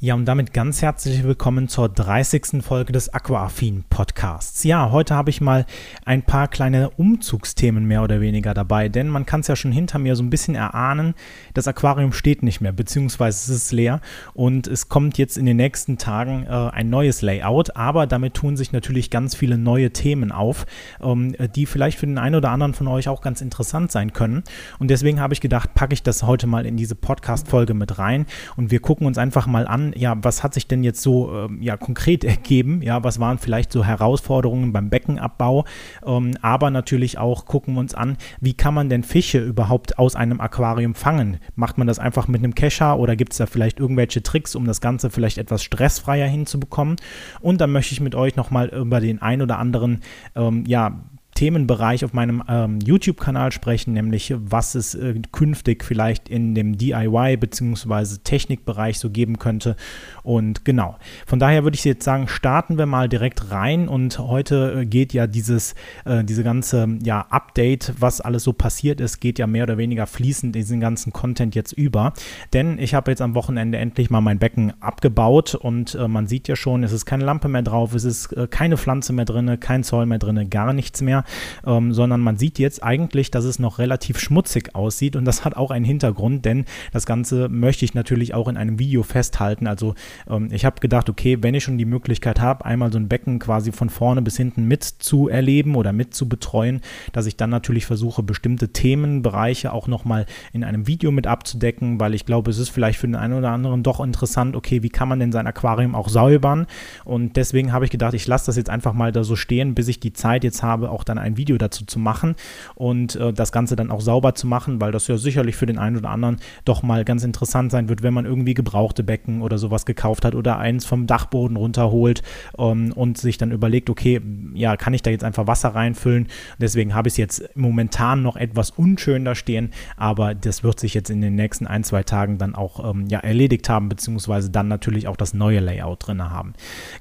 Ja, und damit ganz herzlich willkommen zur 30. Folge des Aquaaffin Podcasts. Ja, heute habe ich mal ein paar kleine Umzugsthemen mehr oder weniger dabei, denn man kann es ja schon hinter mir so ein bisschen erahnen, das Aquarium steht nicht mehr, beziehungsweise es ist leer und es kommt jetzt in den nächsten Tagen äh, ein neues Layout, aber damit tun sich natürlich ganz viele neue Themen auf, ähm, die vielleicht für den einen oder anderen von euch auch ganz interessant sein können. Und deswegen habe ich gedacht, packe ich das heute mal in diese Podcast-Folge mit rein und wir gucken uns einfach mal an, ja, was hat sich denn jetzt so ähm, ja, konkret ergeben? Ja, was waren vielleicht so Herausforderungen beim Beckenabbau? Ähm, aber natürlich auch gucken wir uns an, wie kann man denn Fische überhaupt aus einem Aquarium fangen? Macht man das einfach mit einem Kescher oder gibt es da vielleicht irgendwelche Tricks, um das Ganze vielleicht etwas stressfreier hinzubekommen? Und dann möchte ich mit euch nochmal über den ein oder anderen ähm, ja, Themenbereich auf meinem ähm, YouTube-Kanal sprechen, nämlich was es äh, künftig vielleicht in dem DIY bzw. Technikbereich so geben könnte. Und genau, von daher würde ich jetzt sagen, starten wir mal direkt rein und heute äh, geht ja dieses, äh, diese ganze ja, Update, was alles so passiert ist, geht ja mehr oder weniger fließend diesen ganzen Content jetzt über. Denn ich habe jetzt am Wochenende endlich mal mein Becken abgebaut und äh, man sieht ja schon, es ist keine Lampe mehr drauf, es ist äh, keine Pflanze mehr drin, kein Zoll mehr drin, gar nichts mehr ähm, sondern man sieht jetzt eigentlich, dass es noch relativ schmutzig aussieht und das hat auch einen Hintergrund, denn das Ganze möchte ich natürlich auch in einem Video festhalten. Also ähm, ich habe gedacht, okay, wenn ich schon die Möglichkeit habe, einmal so ein Becken quasi von vorne bis hinten mit zu erleben oder mit zu betreuen, dass ich dann natürlich versuche, bestimmte Themenbereiche auch nochmal in einem Video mit abzudecken, weil ich glaube, es ist vielleicht für den einen oder anderen doch interessant, okay, wie kann man denn sein Aquarium auch säubern? Und deswegen habe ich gedacht, ich lasse das jetzt einfach mal da so stehen, bis ich die Zeit jetzt habe, auch dann ein Video dazu zu machen und äh, das Ganze dann auch sauber zu machen, weil das ja sicherlich für den einen oder anderen doch mal ganz interessant sein wird, wenn man irgendwie gebrauchte Becken oder sowas gekauft hat oder eins vom Dachboden runterholt ähm, und sich dann überlegt, okay, ja, kann ich da jetzt einfach Wasser reinfüllen? Deswegen habe ich es jetzt momentan noch etwas unschön da stehen, aber das wird sich jetzt in den nächsten ein, zwei Tagen dann auch ähm, ja, erledigt haben, beziehungsweise dann natürlich auch das neue Layout drin haben.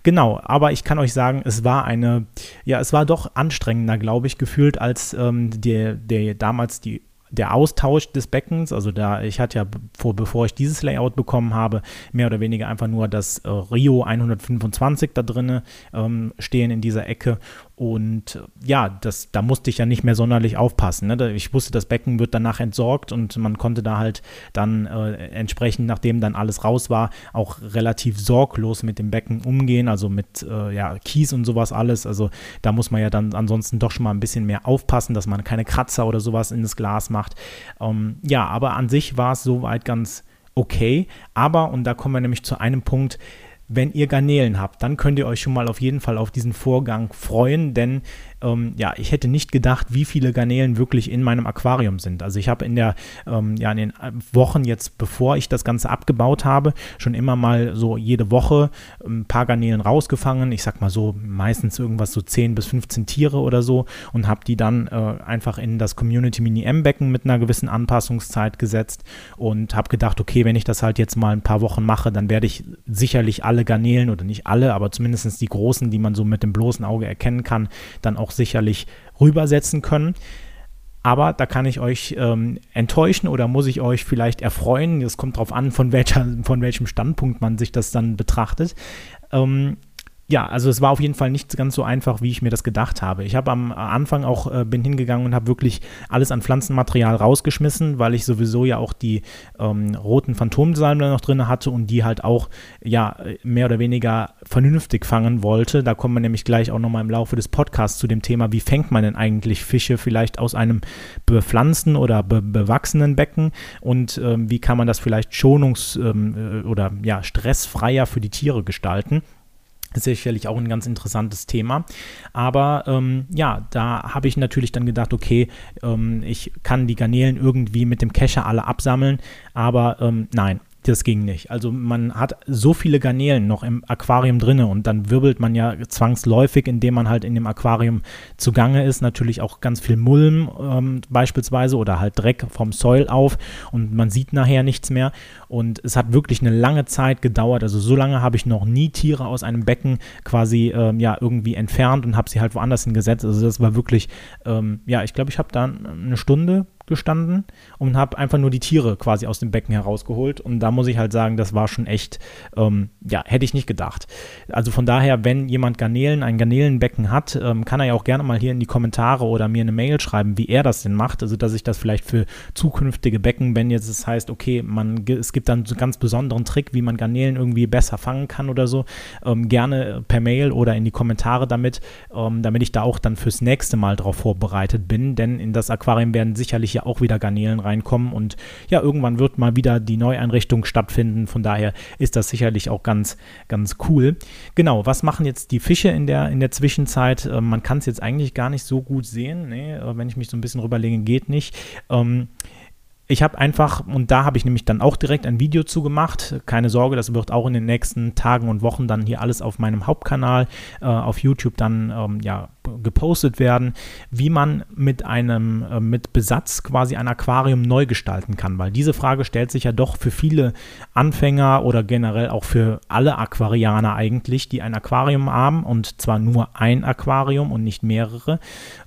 Genau, aber ich kann euch sagen, es war eine, ja, es war doch anstrengender, glaube ich, gefühlt, als ähm, der, der damals die der Austausch des Beckens, also da, ich hatte ja, vor, bevor ich dieses Layout bekommen habe, mehr oder weniger einfach nur das äh, Rio 125 da drinne ähm, stehen in dieser Ecke und ja, das, da musste ich ja nicht mehr sonderlich aufpassen. Ne? Ich wusste, das Becken wird danach entsorgt und man konnte da halt dann äh, entsprechend, nachdem dann alles raus war, auch relativ sorglos mit dem Becken umgehen, also mit äh, ja, Kies und sowas alles. Also da muss man ja dann ansonsten doch schon mal ein bisschen mehr aufpassen, dass man keine Kratzer oder sowas in das Glas macht. Ähm, ja, aber an sich war es soweit ganz okay. Aber, und da kommen wir nämlich zu einem Punkt, wenn ihr Garnelen habt, dann könnt ihr euch schon mal auf jeden Fall auf diesen Vorgang freuen, denn ähm, ja, ich hätte nicht gedacht, wie viele Garnelen wirklich in meinem Aquarium sind. Also ich habe in der, ähm, ja, in den Wochen jetzt, bevor ich das Ganze abgebaut habe, schon immer mal so jede Woche ein paar Garnelen rausgefangen. Ich sag mal so, meistens irgendwas so 10 bis 15 Tiere oder so und habe die dann äh, einfach in das Community Mini M-Becken mit einer gewissen Anpassungszeit gesetzt und habe gedacht, okay, wenn ich das halt jetzt mal ein paar Wochen mache, dann werde ich sicherlich alle Garnelen oder nicht alle, aber zumindest die großen, die man so mit dem bloßen Auge erkennen kann, dann auch auch sicherlich rübersetzen können. Aber da kann ich euch ähm, enttäuschen oder muss ich euch vielleicht erfreuen. Es kommt darauf an, von, welcher, von welchem Standpunkt man sich das dann betrachtet. Ähm, ja, also es war auf jeden Fall nicht ganz so einfach, wie ich mir das gedacht habe. Ich habe am Anfang auch, äh, bin hingegangen und habe wirklich alles an Pflanzenmaterial rausgeschmissen, weil ich sowieso ja auch die ähm, roten Phantomsalmen noch drin hatte und die halt auch, ja, mehr oder weniger vernünftig fangen wollte. Da kommen wir nämlich gleich auch nochmal im Laufe des Podcasts zu dem Thema, wie fängt man denn eigentlich Fische vielleicht aus einem bepflanzten oder be bewachsenen Becken und ähm, wie kann man das vielleicht schonungs- ähm, äh, oder ja, stressfreier für die Tiere gestalten sicherlich auch ein ganz interessantes Thema. Aber ähm, ja, da habe ich natürlich dann gedacht, okay, ähm, ich kann die Garnelen irgendwie mit dem Kescher alle absammeln, aber ähm, nein, das ging nicht. Also man hat so viele Garnelen noch im Aquarium drinne und dann wirbelt man ja zwangsläufig, indem man halt in dem Aquarium zugange ist, natürlich auch ganz viel Mulm ähm, beispielsweise oder halt Dreck vom Soil auf und man sieht nachher nichts mehr. Und es hat wirklich eine lange Zeit gedauert. Also so lange habe ich noch nie Tiere aus einem Becken quasi ähm, ja irgendwie entfernt und habe sie halt woanders hingesetzt. Also das war wirklich, ähm, ja, ich glaube, ich habe da eine Stunde gestanden und habe einfach nur die Tiere quasi aus dem Becken herausgeholt. Und da muss ich halt sagen, das war schon echt, ähm, ja, hätte ich nicht gedacht. Also von daher, wenn jemand Garnelen, ein Garnelenbecken hat, ähm, kann er ja auch gerne mal hier in die Kommentare oder mir eine Mail schreiben, wie er das denn macht. Also dass ich das vielleicht für zukünftige Becken, wenn jetzt es heißt, okay, man, es gibt dann so einen ganz besonderen Trick, wie man Garnelen irgendwie besser fangen kann oder so, ähm, gerne per Mail oder in die Kommentare damit, ähm, damit ich da auch dann fürs nächste Mal drauf vorbereitet bin. Denn in das Aquarium werden sicherlich ja auch wieder Garnelen reinkommen und ja, irgendwann wird mal wieder die Neueinrichtung stattfinden. Von daher ist das sicherlich auch ganz, ganz cool. Genau, was machen jetzt die Fische in der, in der Zwischenzeit? Äh, man kann es jetzt eigentlich gar nicht so gut sehen. Nee, äh, wenn ich mich so ein bisschen rüberlege, geht nicht. Ähm, ich habe einfach, und da habe ich nämlich dann auch direkt ein Video zu gemacht. Keine Sorge, das wird auch in den nächsten Tagen und Wochen dann hier alles auf meinem Hauptkanal äh, auf YouTube dann ähm, ja, gepostet werden, wie man mit einem, äh, mit Besatz quasi ein Aquarium neu gestalten kann. Weil diese Frage stellt sich ja doch für viele Anfänger oder generell auch für alle Aquarianer eigentlich, die ein Aquarium haben und zwar nur ein Aquarium und nicht mehrere.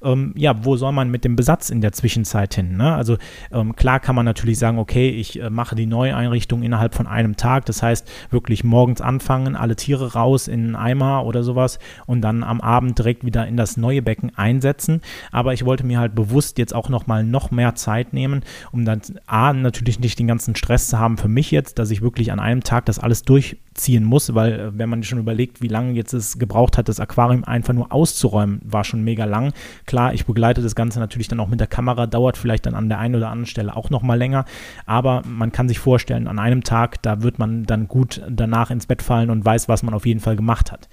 Ähm, ja, wo soll man mit dem Besatz in der Zwischenzeit hin? Ne? Also ähm, klar kann man natürlich sagen, okay, ich äh, mache die Neueinrichtung innerhalb von einem Tag. Das heißt, wirklich morgens anfangen, alle Tiere raus in einen Eimer oder sowas und dann am Abend direkt wieder in das neue Becken einsetzen. Aber ich wollte mir halt bewusst jetzt auch nochmal noch mehr Zeit nehmen, um dann A, natürlich nicht den ganzen Stress zu haben für mich jetzt, dass ich wirklich an einem Tag das alles durchziehen muss, weil äh, wenn man schon überlegt, wie lange jetzt es gebraucht hat, das Aquarium einfach nur auszuräumen, war schon mega lang. Klar, ich begleite das Ganze natürlich dann auch mit der Kamera, dauert vielleicht dann an der einen oder anderen Stelle auch nochmal länger, aber man kann sich vorstellen, an einem Tag, da wird man dann gut danach ins Bett fallen und weiß, was man auf jeden Fall gemacht hat.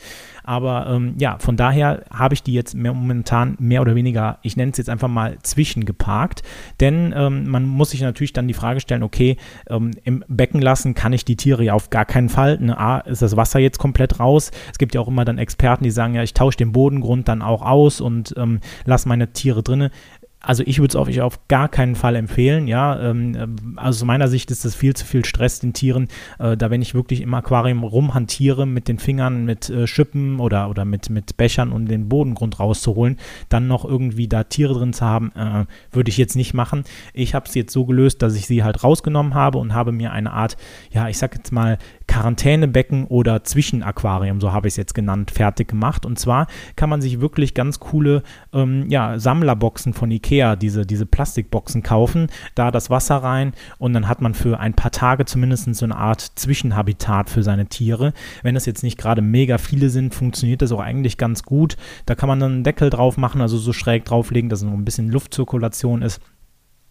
Aber ähm, ja, von daher habe ich die jetzt mehr, momentan mehr oder weniger, ich nenne es jetzt einfach mal zwischengeparkt. Denn ähm, man muss sich natürlich dann die Frage stellen, okay, ähm, im Becken lassen kann ich die Tiere ja auf gar keinen Fall. Ne, A, ist das Wasser jetzt komplett raus. Es gibt ja auch immer dann Experten, die sagen, ja, ich tausche den Bodengrund dann auch aus und ähm, lasse meine Tiere drinne also ich würde es auf, auf gar keinen Fall empfehlen, ja. Ähm, äh, also aus meiner Sicht ist das viel zu viel Stress den Tieren. Äh, da wenn ich wirklich im Aquarium rumhantiere mit den Fingern, mit äh, Schippen oder, oder mit, mit Bechern, um den Bodengrund rauszuholen, dann noch irgendwie da Tiere drin zu haben, äh, würde ich jetzt nicht machen. Ich habe es jetzt so gelöst, dass ich sie halt rausgenommen habe und habe mir eine Art, ja, ich sag jetzt mal, Quarantänebecken oder Zwischenaquarium, so habe ich es jetzt genannt, fertig gemacht. Und zwar kann man sich wirklich ganz coole ähm, ja, Sammlerboxen von Ikea, diese, diese Plastikboxen kaufen, da das Wasser rein und dann hat man für ein paar Tage zumindest so eine Art Zwischenhabitat für seine Tiere. Wenn das jetzt nicht gerade mega viele sind, funktioniert das auch eigentlich ganz gut. Da kann man dann einen Deckel drauf machen, also so schräg drauflegen, dass noch ein bisschen Luftzirkulation ist.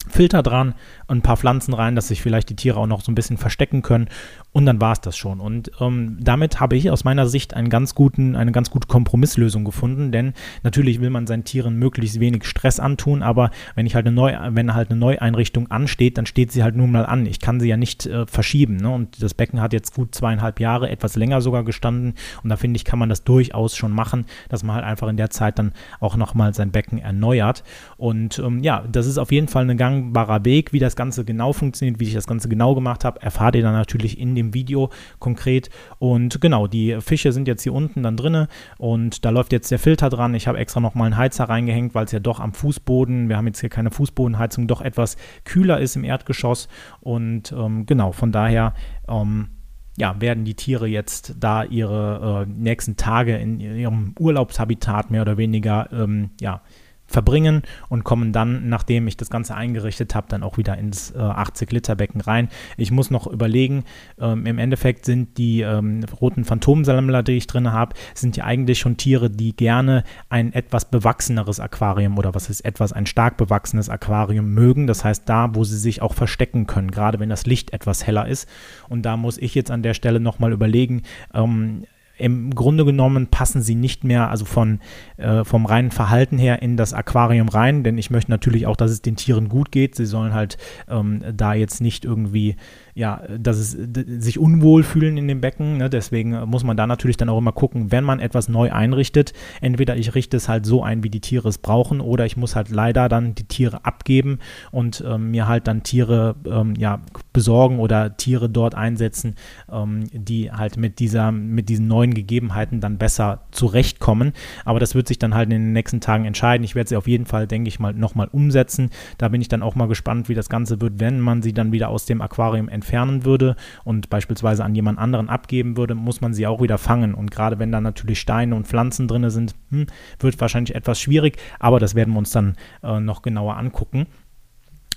Filter dran und ein paar Pflanzen rein, dass sich vielleicht die Tiere auch noch so ein bisschen verstecken können. Und dann war es das schon. Und ähm, damit habe ich aus meiner Sicht einen ganz guten, eine ganz gute Kompromisslösung gefunden, denn natürlich will man seinen Tieren möglichst wenig Stress antun, aber wenn ich halt eine Neu wenn halt eine Neueinrichtung ansteht, dann steht sie halt nun mal an. Ich kann sie ja nicht äh, verschieben. Ne? Und das Becken hat jetzt gut zweieinhalb Jahre, etwas länger sogar gestanden. Und da finde ich, kann man das durchaus schon machen, dass man halt einfach in der Zeit dann auch nochmal sein Becken erneuert. Und ähm, ja, das ist auf jeden Fall ein gangbarer Weg, wie das Ganze genau funktioniert, wie ich das Ganze genau gemacht habe, erfahrt ihr dann natürlich in dem dem Video konkret. Und genau, die Fische sind jetzt hier unten dann drinne und da läuft jetzt der Filter dran. Ich habe extra nochmal einen Heizer reingehängt, weil es ja doch am Fußboden, wir haben jetzt hier keine Fußbodenheizung, doch etwas kühler ist im Erdgeschoss. Und ähm, genau, von daher ähm, ja, werden die Tiere jetzt da ihre äh, nächsten Tage in ihrem Urlaubshabitat mehr oder weniger ähm, ja, verbringen und kommen dann, nachdem ich das Ganze eingerichtet habe, dann auch wieder ins äh, 80-Liter-Becken rein. Ich muss noch überlegen, ähm, im Endeffekt sind die ähm, roten Phantomsammler, die ich drin habe, sind ja eigentlich schon Tiere, die gerne ein etwas bewachseneres Aquarium oder was ist etwas, ein stark bewachsenes Aquarium mögen. Das heißt, da, wo sie sich auch verstecken können, gerade wenn das Licht etwas heller ist. Und da muss ich jetzt an der Stelle nochmal überlegen, ähm, im Grunde genommen passen sie nicht mehr, also von, äh, vom reinen Verhalten her in das Aquarium rein, denn ich möchte natürlich auch, dass es den Tieren gut geht. Sie sollen halt ähm, da jetzt nicht irgendwie ja, dass es sich unwohl fühlen in dem Becken. Ne? Deswegen muss man da natürlich dann auch immer gucken, wenn man etwas neu einrichtet. Entweder ich richte es halt so ein, wie die Tiere es brauchen, oder ich muss halt leider dann die Tiere abgeben und ähm, mir halt dann Tiere ähm, ja, besorgen oder Tiere dort einsetzen, ähm, die halt mit dieser, mit diesen neuen Gegebenheiten dann besser zurechtkommen. Aber das wird sich dann halt in den nächsten Tagen entscheiden. Ich werde sie auf jeden Fall, denke ich mal, nochmal umsetzen. Da bin ich dann auch mal gespannt, wie das Ganze wird, wenn man sie dann wieder aus dem Aquarium entfernen würde und beispielsweise an jemand anderen abgeben würde, muss man sie auch wieder fangen. Und gerade wenn da natürlich Steine und Pflanzen drin sind, hm, wird wahrscheinlich etwas schwierig, aber das werden wir uns dann äh, noch genauer angucken.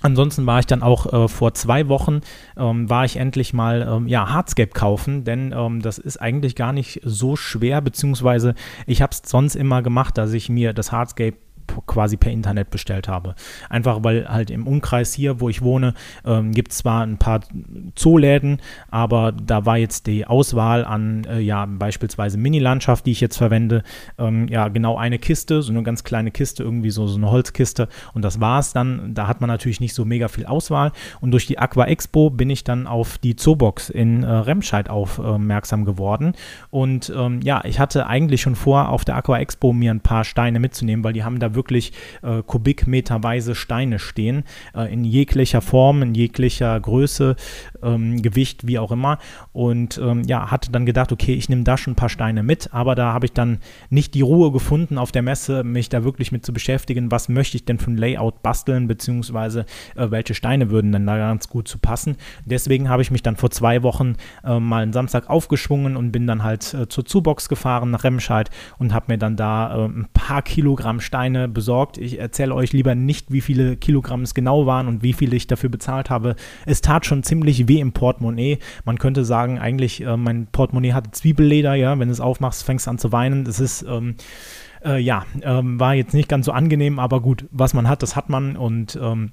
Ansonsten war ich dann auch äh, vor zwei Wochen, ähm, war ich endlich mal ähm, ja, Hardscape kaufen, denn ähm, das ist eigentlich gar nicht so schwer, beziehungsweise ich habe es sonst immer gemacht, dass ich mir das Hardscape quasi per Internet bestellt habe. Einfach weil halt im Umkreis hier, wo ich wohne, ähm, gibt es zwar ein paar Zooläden, aber da war jetzt die Auswahl an, äh, ja, beispielsweise Mini-Landschaft, die ich jetzt verwende, ähm, ja, genau eine Kiste, so eine ganz kleine Kiste, irgendwie so, so eine Holzkiste und das war es dann. Da hat man natürlich nicht so mega viel Auswahl und durch die Aqua Expo bin ich dann auf die Zoobox in äh, Remscheid aufmerksam geworden und ähm, ja, ich hatte eigentlich schon vor, auf der Aqua Expo mir ein paar Steine mitzunehmen, weil die haben da wirklich wirklich äh, kubikmeterweise Steine stehen, äh, in jeglicher Form, in jeglicher Größe, ähm, Gewicht, wie auch immer. Und ähm, ja, hatte dann gedacht, okay, ich nehme da schon ein paar Steine mit, aber da habe ich dann nicht die Ruhe gefunden auf der Messe, mich da wirklich mit zu beschäftigen, was möchte ich denn für ein Layout basteln, beziehungsweise äh, welche Steine würden denn da ganz gut zu passen. Deswegen habe ich mich dann vor zwei Wochen äh, mal einen Samstag aufgeschwungen und bin dann halt äh, zur Zubox gefahren nach Remscheid und habe mir dann da äh, ein paar Kilogramm Steine besorgt. Ich erzähle euch lieber nicht, wie viele Kilogramm es genau waren und wie viel ich dafür bezahlt habe. Es tat schon ziemlich weh im Portemonnaie. Man könnte sagen, eigentlich, äh, mein Portemonnaie hatte Zwiebelleder, ja, wenn du es aufmachst, fängst du an zu weinen. Das ist, ähm, äh, ja, ähm, war jetzt nicht ganz so angenehm, aber gut, was man hat, das hat man und ähm,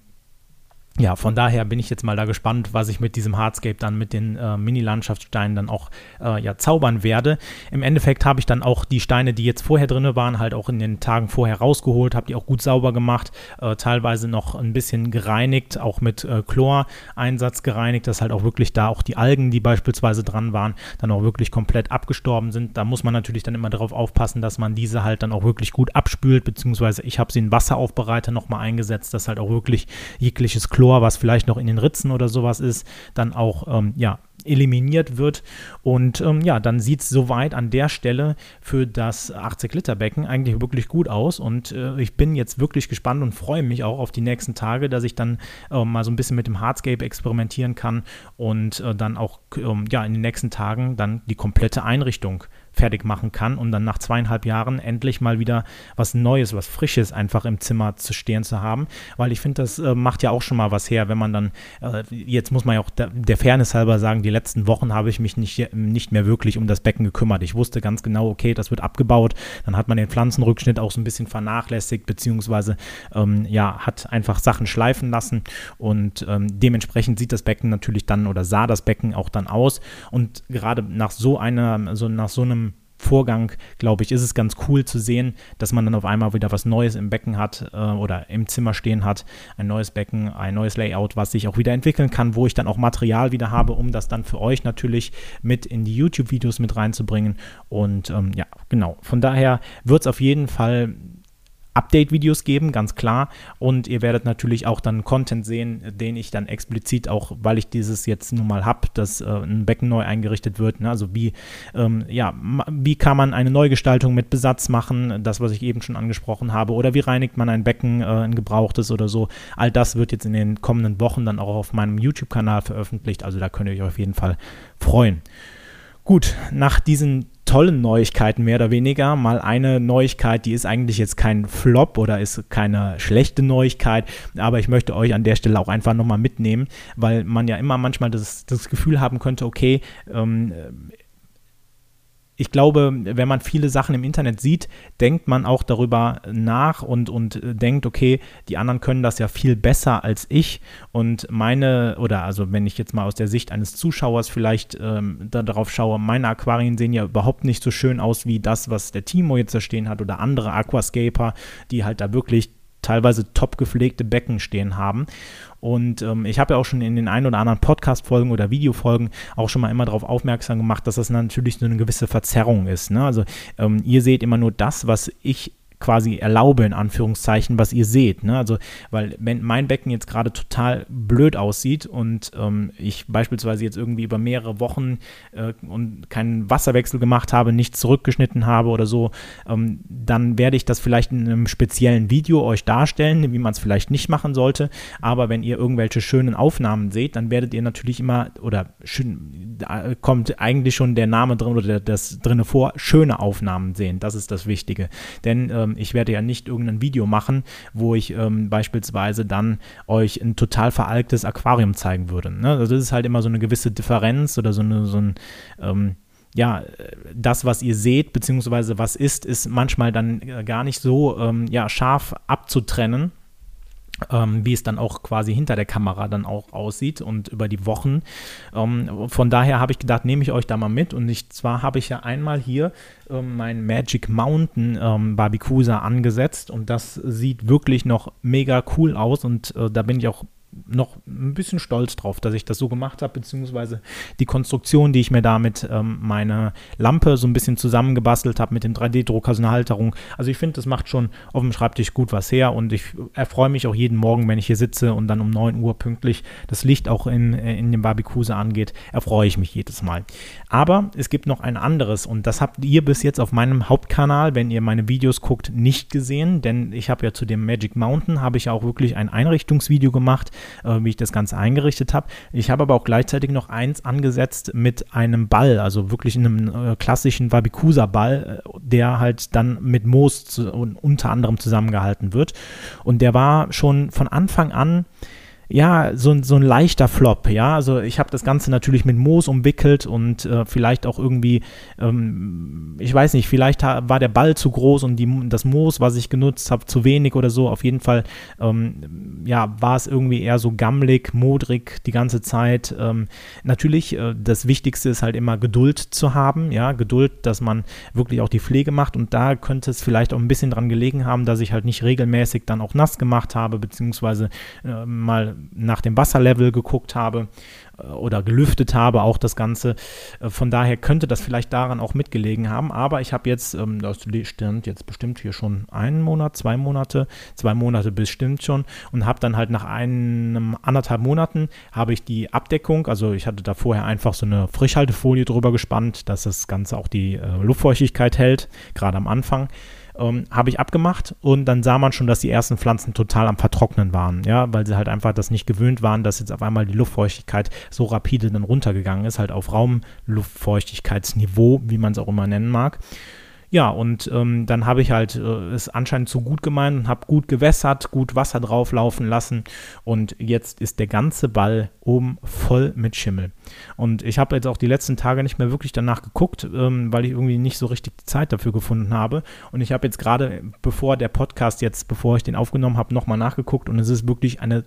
ja, von daher bin ich jetzt mal da gespannt, was ich mit diesem Hardscape dann mit den äh, Mini-Landschaftssteinen dann auch äh, ja, zaubern werde. Im Endeffekt habe ich dann auch die Steine, die jetzt vorher drin waren, halt auch in den Tagen vorher rausgeholt, habe die auch gut sauber gemacht, äh, teilweise noch ein bisschen gereinigt, auch mit äh, Chloreinsatz gereinigt, dass halt auch wirklich da auch die Algen, die beispielsweise dran waren, dann auch wirklich komplett abgestorben sind. Da muss man natürlich dann immer darauf aufpassen, dass man diese halt dann auch wirklich gut abspült, beziehungsweise ich habe sie in Wasseraufbereiter nochmal eingesetzt, dass halt auch wirklich jegliches Chlor Chlor, was vielleicht noch in den Ritzen oder sowas ist, dann auch ähm, ja, eliminiert wird. Und ähm, ja, dann sieht es soweit an der Stelle für das 80-Liter-Becken eigentlich wirklich gut aus. Und äh, ich bin jetzt wirklich gespannt und freue mich auch auf die nächsten Tage, dass ich dann äh, mal so ein bisschen mit dem Hardscape experimentieren kann und äh, dann auch ähm, ja, in den nächsten Tagen dann die komplette Einrichtung fertig machen kann, um dann nach zweieinhalb Jahren endlich mal wieder was Neues, was Frisches einfach im Zimmer zu stehen zu haben. Weil ich finde, das äh, macht ja auch schon mal was her, wenn man dann, äh, jetzt muss man ja auch der, der, Fairness halber sagen, die letzten Wochen habe ich mich nicht, nicht mehr wirklich um das Becken gekümmert. Ich wusste ganz genau, okay, das wird abgebaut. Dann hat man den Pflanzenrückschnitt auch so ein bisschen vernachlässigt, beziehungsweise ähm, ja, hat einfach Sachen schleifen lassen und ähm, dementsprechend sieht das Becken natürlich dann oder sah das Becken auch dann aus. Und gerade nach so einer, so nach so einem Vorgang, glaube ich, ist es ganz cool zu sehen, dass man dann auf einmal wieder was Neues im Becken hat äh, oder im Zimmer stehen hat. Ein neues Becken, ein neues Layout, was sich auch wieder entwickeln kann, wo ich dann auch Material wieder habe, um das dann für euch natürlich mit in die YouTube-Videos mit reinzubringen. Und ähm, ja, genau. Von daher wird es auf jeden Fall Update-Videos geben, ganz klar. Und ihr werdet natürlich auch dann Content sehen, den ich dann explizit auch, weil ich dieses jetzt nun mal habe, dass äh, ein Becken neu eingerichtet wird. Ne? Also wie, ähm, ja, wie kann man eine Neugestaltung mit Besatz machen, das, was ich eben schon angesprochen habe, oder wie reinigt man ein Becken, äh, ein gebrauchtes oder so. All das wird jetzt in den kommenden Wochen dann auch auf meinem YouTube-Kanal veröffentlicht. Also da könnt ihr euch auf jeden Fall freuen. Gut, nach diesen tollen Neuigkeiten mehr oder weniger. Mal eine Neuigkeit, die ist eigentlich jetzt kein Flop oder ist keine schlechte Neuigkeit, aber ich möchte euch an der Stelle auch einfach nochmal mitnehmen, weil man ja immer manchmal das, das Gefühl haben könnte, okay, ähm, ich glaube, wenn man viele Sachen im Internet sieht, denkt man auch darüber nach und, und denkt, okay, die anderen können das ja viel besser als ich. Und meine, oder also wenn ich jetzt mal aus der Sicht eines Zuschauers vielleicht ähm, darauf schaue, meine Aquarien sehen ja überhaupt nicht so schön aus wie das, was der Timo jetzt da stehen hat oder andere Aquascaper, die halt da wirklich teilweise top gepflegte Becken stehen haben. Und ähm, ich habe ja auch schon in den ein oder anderen Podcast-Folgen oder Videofolgen auch schon mal immer darauf aufmerksam gemacht, dass das natürlich so eine gewisse Verzerrung ist. Ne? Also ähm, ihr seht immer nur das, was ich quasi erlaube, in Anführungszeichen, was ihr seht. Ne? Also, weil wenn mein Becken jetzt gerade total blöd aussieht und ähm, ich beispielsweise jetzt irgendwie über mehrere Wochen äh, und keinen Wasserwechsel gemacht habe, nichts zurückgeschnitten habe oder so, ähm, dann werde ich das vielleicht in einem speziellen Video euch darstellen, wie man es vielleicht nicht machen sollte. Aber wenn ihr irgendwelche schönen Aufnahmen seht, dann werdet ihr natürlich immer, oder schön, kommt eigentlich schon der Name drin oder das drinne vor, schöne Aufnahmen sehen. Das ist das Wichtige. Denn äh, ähm, ich werde ja nicht irgendein Video machen, wo ich ähm, beispielsweise dann euch ein total veralktes Aquarium zeigen würde. Ne? Also das ist halt immer so eine gewisse Differenz oder so, eine, so ein ähm, ja, das, was ihr seht, beziehungsweise was ist, ist manchmal dann äh, gar nicht so ähm, ja, scharf abzutrennen ähm, wie es dann auch quasi hinter der Kamera dann auch aussieht und über die Wochen. Ähm, von daher habe ich gedacht, nehme ich euch da mal mit. Und ich, zwar habe ich ja einmal hier ähm, mein Magic Mountain ähm, Barbicusa angesetzt und das sieht wirklich noch mega cool aus und äh, da bin ich auch noch ein bisschen stolz drauf, dass ich das so gemacht habe, beziehungsweise die Konstruktion, die ich mir da mit ähm, meiner Lampe so ein bisschen zusammengebastelt habe, mit dem 3D-Drucker, so eine Halterung. Also ich finde, das macht schon auf dem Schreibtisch gut was her und ich erfreue mich auch jeden Morgen, wenn ich hier sitze und dann um 9 Uhr pünktlich das Licht auch in, äh, in dem Barbecue angeht, erfreue ich mich jedes Mal. Aber es gibt noch ein anderes und das habt ihr bis jetzt auf meinem Hauptkanal, wenn ihr meine Videos guckt, nicht gesehen, denn ich habe ja zu dem Magic Mountain, habe ich auch wirklich ein Einrichtungsvideo gemacht, äh, wie ich das Ganze eingerichtet habe. Ich habe aber auch gleichzeitig noch eins angesetzt mit einem Ball, also wirklich einem äh, klassischen Wabikusa-Ball, äh, der halt dann mit Moos zu, unter anderem zusammengehalten wird. Und der war schon von Anfang an ja, so, so ein leichter Flop, ja. Also ich habe das Ganze natürlich mit Moos umwickelt und äh, vielleicht auch irgendwie, ähm, ich weiß nicht, vielleicht war der Ball zu groß und die, das Moos, was ich genutzt habe, zu wenig oder so. Auf jeden Fall, ähm, ja, war es irgendwie eher so gammelig, modrig die ganze Zeit. Ähm, natürlich, äh, das Wichtigste ist halt immer Geduld zu haben, ja, Geduld, dass man wirklich auch die Pflege macht und da könnte es vielleicht auch ein bisschen dran gelegen haben, dass ich halt nicht regelmäßig dann auch nass gemacht habe, beziehungsweise äh, mal nach dem Wasserlevel geguckt habe äh, oder gelüftet habe, auch das Ganze. Äh, von daher könnte das vielleicht daran auch mitgelegen haben. Aber ich habe jetzt, ähm, das stimmt jetzt bestimmt hier schon einen Monat, zwei Monate, zwei Monate bestimmt schon und habe dann halt nach einem anderthalb Monaten habe ich die Abdeckung, also ich hatte da vorher einfach so eine Frischhaltefolie drüber gespannt, dass das Ganze auch die äh, Luftfeuchtigkeit hält, gerade am Anfang ähm, habe ich abgemacht und dann sah man schon, dass die ersten Pflanzen total am Vertrocknen waren, ja, weil sie halt einfach das nicht gewöhnt waren, dass jetzt auf einmal die Luftfeuchtigkeit so rapide dann runtergegangen ist, halt auf Raumluftfeuchtigkeitsniveau, wie man es auch immer nennen mag. Ja, und ähm, dann habe ich halt äh, es anscheinend zu gut gemeint und habe gut gewässert, gut Wasser drauflaufen lassen und jetzt ist der ganze Ball oben voll mit Schimmel. Und ich habe jetzt auch die letzten Tage nicht mehr wirklich danach geguckt, ähm, weil ich irgendwie nicht so richtig die Zeit dafür gefunden habe. Und ich habe jetzt gerade, bevor der Podcast jetzt, bevor ich den aufgenommen habe, nochmal nachgeguckt und es ist wirklich eine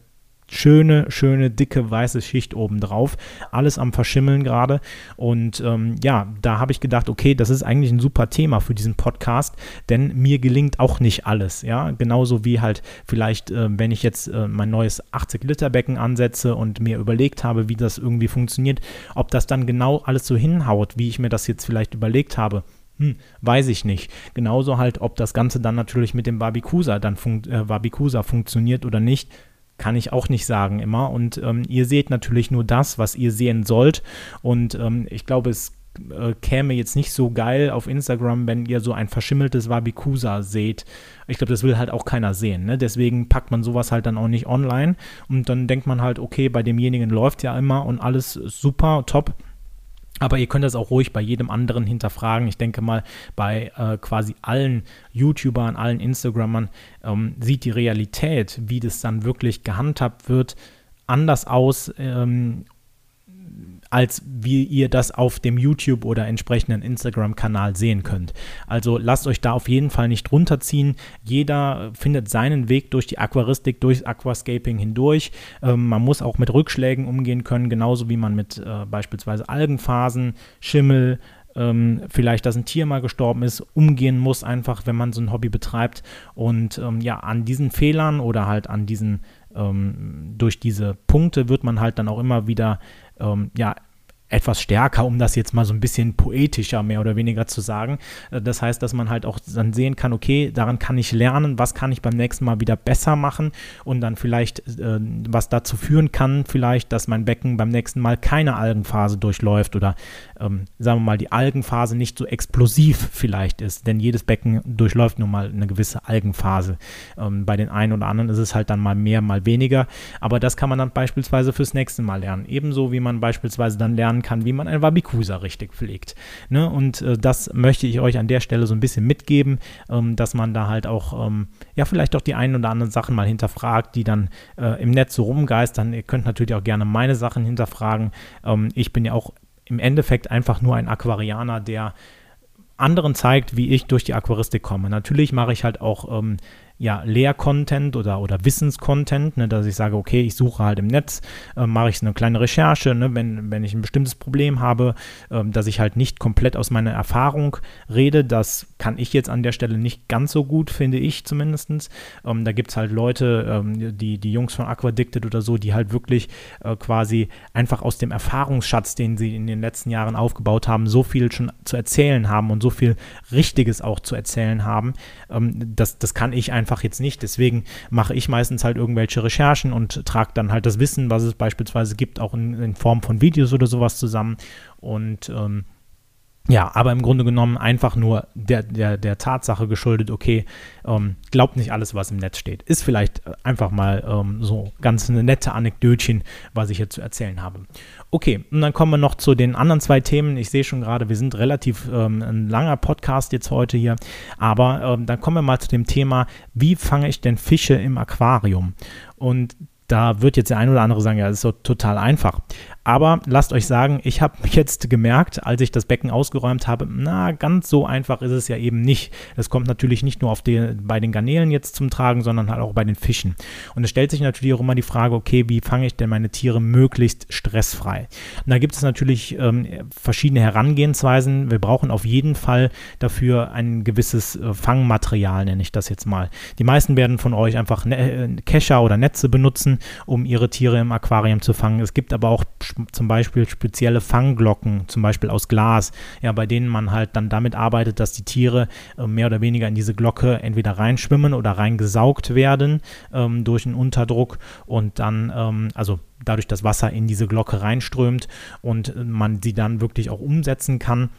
schöne, schöne, dicke, weiße Schicht oben drauf. Alles am Verschimmeln gerade. Und ähm, ja, da habe ich gedacht, okay, das ist eigentlich ein super Thema für diesen Podcast, denn mir gelingt auch nicht alles. Ja, genauso wie halt vielleicht, äh, wenn ich jetzt äh, mein neues 80-Liter-Becken ansetze und mir überlegt habe, wie das irgendwie funktioniert, ob das dann genau alles so hinhaut, wie ich mir das jetzt vielleicht überlegt habe. Hm, weiß ich nicht. Genauso halt, ob das Ganze dann natürlich mit dem Barbikusa dann fun äh, Barbikusa funktioniert oder nicht, kann ich auch nicht sagen immer. Und ähm, ihr seht natürlich nur das, was ihr sehen sollt. Und ähm, ich glaube, es äh, käme jetzt nicht so geil auf Instagram, wenn ihr so ein verschimmeltes Wabikusa seht. Ich glaube, das will halt auch keiner sehen. Ne? Deswegen packt man sowas halt dann auch nicht online. Und dann denkt man halt, okay, bei demjenigen läuft ja immer und alles super, top. Aber ihr könnt das auch ruhig bei jedem anderen hinterfragen. Ich denke mal, bei äh, quasi allen YouTubern, allen Instagrammern ähm, sieht die Realität, wie das dann wirklich gehandhabt wird, anders aus. Ähm, als wie ihr das auf dem YouTube oder entsprechenden Instagram-Kanal sehen könnt. Also lasst euch da auf jeden Fall nicht runterziehen. Jeder findet seinen Weg durch die Aquaristik, durch Aquascaping hindurch. Ähm, man muss auch mit Rückschlägen umgehen können, genauso wie man mit äh, beispielsweise Algenphasen, Schimmel, ähm, vielleicht, dass ein Tier mal gestorben ist, umgehen muss, einfach, wenn man so ein Hobby betreibt. Und ähm, ja, an diesen Fehlern oder halt an diesen, ähm, durch diese Punkte wird man halt dann auch immer wieder, ähm, ja, etwas stärker, um das jetzt mal so ein bisschen poetischer mehr oder weniger zu sagen. Äh, das heißt, dass man halt auch dann sehen kann, okay, daran kann ich lernen, was kann ich beim nächsten Mal wieder besser machen und dann vielleicht, äh, was dazu führen kann, vielleicht, dass mein Becken beim nächsten Mal keine Algenphase durchläuft oder ähm, sagen wir mal, die Algenphase nicht so explosiv vielleicht ist, denn jedes Becken durchläuft nun mal eine gewisse Algenphase. Ähm, bei den einen oder anderen ist es halt dann mal mehr, mal weniger, aber das kann man dann beispielsweise fürs nächste Mal lernen. Ebenso wie man beispielsweise dann lernen lernen kann, wie man ein Wabikusa richtig pflegt. Ne? Und äh, das möchte ich euch an der Stelle so ein bisschen mitgeben, ähm, dass man da halt auch, ähm, ja, vielleicht auch die einen oder anderen Sachen mal hinterfragt, die dann äh, im Netz so rumgeistern. Ihr könnt natürlich auch gerne meine Sachen hinterfragen. Ähm, ich bin ja auch im Endeffekt einfach nur ein Aquarianer, der anderen zeigt, wie ich durch die Aquaristik komme. Natürlich mache ich halt auch ähm, ja, Lehr-Content oder, oder Wissens-Content, ne, dass ich sage, okay, ich suche halt im Netz, äh, mache ich eine kleine Recherche, ne, wenn, wenn ich ein bestimmtes Problem habe, äh, dass ich halt nicht komplett aus meiner Erfahrung rede. Das kann ich jetzt an der Stelle nicht ganz so gut, finde ich zumindest. Ähm, da gibt es halt Leute, ähm, die, die Jungs von Aquadicted oder so, die halt wirklich äh, quasi einfach aus dem Erfahrungsschatz, den sie in den letzten Jahren aufgebaut haben, so viel schon zu erzählen haben und so viel Richtiges auch zu erzählen haben. Ähm, das, das kann ich einfach einfach jetzt nicht. Deswegen mache ich meistens halt irgendwelche Recherchen und trage dann halt das Wissen, was es beispielsweise gibt, auch in, in Form von Videos oder sowas zusammen. Und ähm, ja, aber im Grunde genommen einfach nur der, der, der Tatsache geschuldet, okay, ähm, glaubt nicht alles, was im Netz steht. Ist vielleicht äh, einfach mal ähm, so ganz eine nette Anekdötchen, was ich hier zu erzählen habe. Okay, und dann kommen wir noch zu den anderen zwei Themen. Ich sehe schon gerade, wir sind relativ ähm, ein langer Podcast jetzt heute hier, aber ähm, dann kommen wir mal zu dem Thema, wie fange ich denn Fische im Aquarium? Und da wird jetzt der ein oder andere sagen, ja, das ist so total einfach. Aber lasst euch sagen, ich habe jetzt gemerkt, als ich das Becken ausgeräumt habe, na, ganz so einfach ist es ja eben nicht. Das kommt natürlich nicht nur auf die, bei den Garnelen jetzt zum Tragen, sondern halt auch bei den Fischen. Und es stellt sich natürlich auch immer die Frage, okay, wie fange ich denn meine Tiere möglichst stressfrei? Und da gibt es natürlich ähm, verschiedene Herangehensweisen. Wir brauchen auf jeden Fall dafür ein gewisses äh, Fangmaterial, nenne ich das jetzt mal. Die meisten werden von euch einfach ne äh, Kescher oder Netze benutzen, um ihre Tiere im Aquarium zu fangen. Es gibt aber auch zum Beispiel spezielle Fangglocken, zum Beispiel aus Glas, ja, bei denen man halt dann damit arbeitet, dass die Tiere äh, mehr oder weniger in diese Glocke entweder reinschwimmen oder reingesaugt werden ähm, durch einen Unterdruck und dann, ähm, also dadurch das Wasser in diese Glocke reinströmt und man sie dann wirklich auch umsetzen kann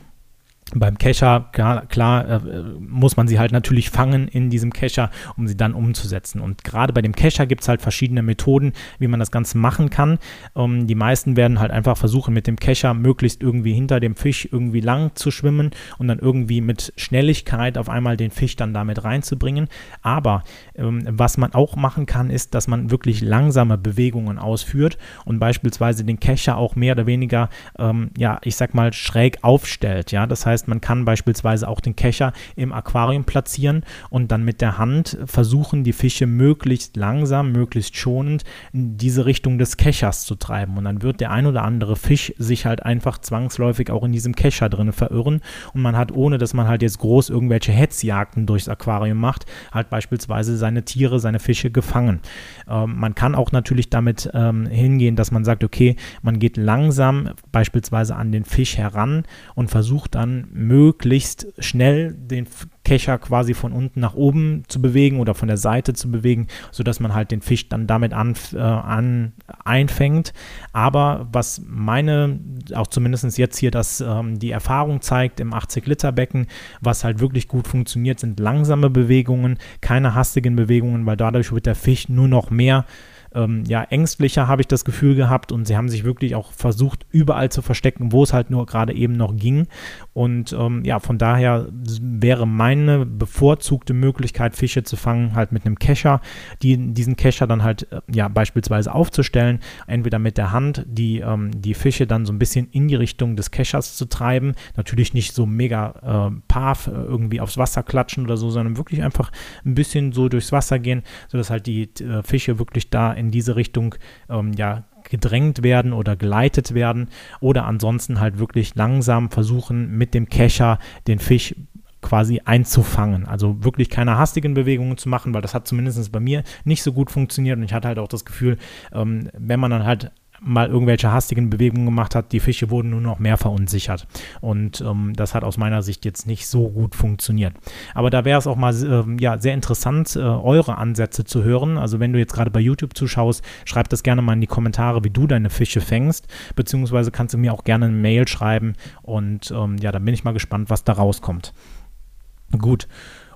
beim Kescher, klar, klar äh, muss man sie halt natürlich fangen in diesem Kescher, um sie dann umzusetzen. Und gerade bei dem Kescher gibt es halt verschiedene Methoden, wie man das Ganze machen kann. Ähm, die meisten werden halt einfach versuchen, mit dem Kescher möglichst irgendwie hinter dem Fisch irgendwie lang zu schwimmen und dann irgendwie mit Schnelligkeit auf einmal den Fisch dann damit reinzubringen. Aber ähm, was man auch machen kann, ist, dass man wirklich langsame Bewegungen ausführt und beispielsweise den Kescher auch mehr oder weniger, ähm, ja, ich sag mal, schräg aufstellt. Ja, das heißt, heißt, man kann beispielsweise auch den Kescher im Aquarium platzieren und dann mit der Hand versuchen, die Fische möglichst langsam, möglichst schonend in diese Richtung des Kechers zu treiben. Und dann wird der ein oder andere Fisch sich halt einfach zwangsläufig auch in diesem Kescher drin verirren. Und man hat, ohne dass man halt jetzt groß irgendwelche Hetzjagden durchs Aquarium macht, halt beispielsweise seine Tiere, seine Fische gefangen. Ähm, man kann auch natürlich damit ähm, hingehen, dass man sagt, okay, man geht langsam beispielsweise an den Fisch heran und versucht dann möglichst schnell den Kescher quasi von unten nach oben zu bewegen oder von der Seite zu bewegen, sodass man halt den Fisch dann damit an, äh, an einfängt. Aber was meine, auch zumindest jetzt hier, dass ähm, die Erfahrung zeigt im 80-Liter-Becken, was halt wirklich gut funktioniert, sind langsame Bewegungen, keine hastigen Bewegungen, weil dadurch wird der Fisch nur noch mehr ähm, ja, ängstlicher, habe ich das Gefühl gehabt. Und sie haben sich wirklich auch versucht, überall zu verstecken, wo es halt nur gerade eben noch ging. Und ähm, ja, von daher wäre meine bevorzugte Möglichkeit, Fische zu fangen, halt mit einem Kescher, die, diesen Kescher dann halt äh, ja beispielsweise aufzustellen, entweder mit der Hand, die, ähm, die Fische dann so ein bisschen in die Richtung des Keschers zu treiben. Natürlich nicht so mega äh, paf äh, irgendwie aufs Wasser klatschen oder so, sondern wirklich einfach ein bisschen so durchs Wasser gehen, sodass halt die äh, Fische wirklich da in diese Richtung ähm, ja gedrängt werden oder geleitet werden oder ansonsten halt wirklich langsam versuchen mit dem Kescher den Fisch quasi einzufangen. Also wirklich keine hastigen Bewegungen zu machen, weil das hat zumindest bei mir nicht so gut funktioniert und ich hatte halt auch das Gefühl, ähm, wenn man dann halt mal irgendwelche hastigen Bewegungen gemacht hat, die Fische wurden nur noch mehr verunsichert. Und ähm, das hat aus meiner Sicht jetzt nicht so gut funktioniert. Aber da wäre es auch mal äh, ja, sehr interessant, äh, eure Ansätze zu hören. Also wenn du jetzt gerade bei YouTube zuschaust, schreib das gerne mal in die Kommentare, wie du deine Fische fängst. Beziehungsweise kannst du mir auch gerne eine Mail schreiben. Und ähm, ja, dann bin ich mal gespannt, was da rauskommt. Gut.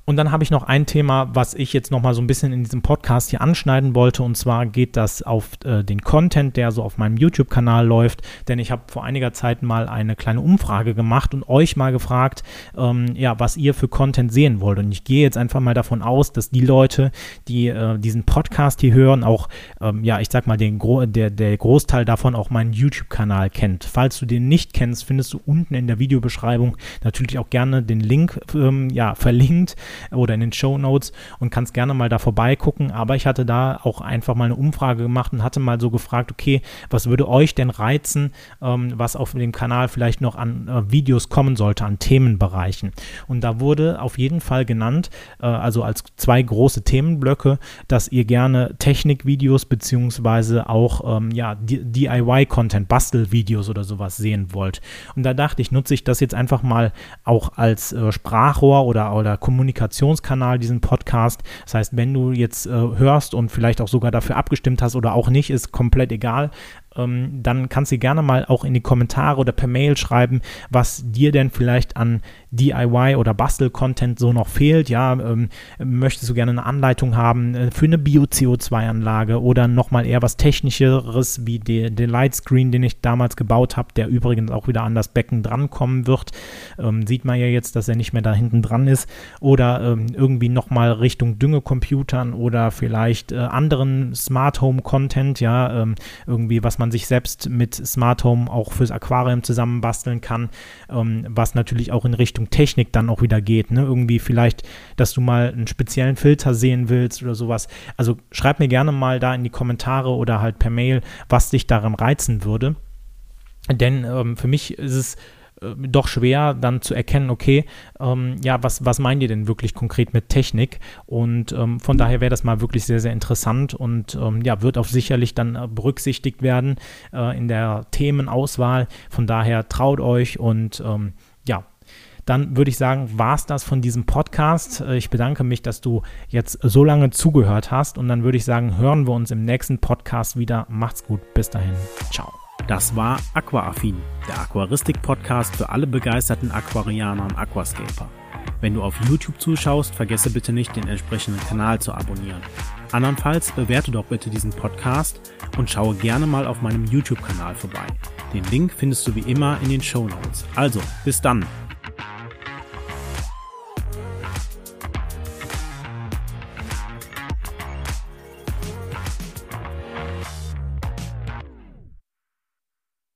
Und dann habe ich noch ein Thema, was ich jetzt noch mal so ein bisschen in diesem Podcast hier anschneiden wollte. Und zwar geht das auf äh, den Content, der so auf meinem YouTube-Kanal läuft. Denn ich habe vor einiger Zeit mal eine kleine Umfrage gemacht und euch mal gefragt, ähm, ja, was ihr für Content sehen wollt. Und ich gehe jetzt einfach mal davon aus, dass die Leute, die äh, diesen Podcast hier hören, auch, ähm, ja, ich sag mal, den Gro der, der Großteil davon auch meinen YouTube-Kanal kennt. Falls du den nicht kennst, findest du unten in der Videobeschreibung natürlich auch gerne den Link, ähm, ja, verlinkt oder in den Show Notes und kannst gerne mal da vorbeigucken. Aber ich hatte da auch einfach mal eine Umfrage gemacht und hatte mal so gefragt, okay, was würde euch denn reizen, ähm, was auf dem Kanal vielleicht noch an äh, Videos kommen sollte, an Themenbereichen. Und da wurde auf jeden Fall genannt, äh, also als zwei große Themenblöcke, dass ihr gerne Technikvideos beziehungsweise auch ähm, ja, DIY-Content, Bastelvideos oder sowas sehen wollt. Und da dachte ich, nutze ich das jetzt einfach mal auch als äh, Sprachrohr oder, oder Kommunikation Kommunikationskanal, diesen Podcast. Das heißt, wenn du jetzt äh, hörst und vielleicht auch sogar dafür abgestimmt hast oder auch nicht, ist komplett egal ähm, dann kannst du gerne mal auch in die Kommentare oder per Mail schreiben, was dir denn vielleicht an DIY oder Bastel-Content so noch fehlt. Ja, ähm, möchtest du gerne eine Anleitung haben äh, für eine Bio-CO2-Anlage oder nochmal eher was Technischeres wie den Lightscreen, den ich damals gebaut habe, der übrigens auch wieder an das Becken drankommen wird. Ähm, sieht man ja jetzt, dass er nicht mehr da hinten dran ist. Oder ähm, irgendwie nochmal Richtung Düngecomputern oder vielleicht äh, anderen Smart Home Content, ja, ähm, irgendwie was man man sich selbst mit Smart Home auch fürs Aquarium zusammenbasteln kann, ähm, was natürlich auch in Richtung Technik dann auch wieder geht. Ne? Irgendwie vielleicht, dass du mal einen speziellen Filter sehen willst oder sowas. Also schreib mir gerne mal da in die Kommentare oder halt per Mail, was dich daran reizen würde. Denn ähm, für mich ist es doch schwer dann zu erkennen, okay, ähm, ja, was, was meint ihr denn wirklich konkret mit Technik? Und ähm, von daher wäre das mal wirklich sehr, sehr interessant und ähm, ja, wird auch sicherlich dann äh, berücksichtigt werden äh, in der Themenauswahl. Von daher traut euch und ähm, ja, dann würde ich sagen, war es das von diesem Podcast. Äh, ich bedanke mich, dass du jetzt so lange zugehört hast und dann würde ich sagen, hören wir uns im nächsten Podcast wieder. Macht's gut, bis dahin. Ciao. Das war Aquaaffin, der Aquaristik-Podcast für alle begeisterten Aquarianer und Aquascaper. Wenn du auf YouTube zuschaust, vergesse bitte nicht, den entsprechenden Kanal zu abonnieren. Andernfalls bewerte doch bitte diesen Podcast und schaue gerne mal auf meinem YouTube-Kanal vorbei. Den Link findest du wie immer in den Show Notes. Also, bis dann!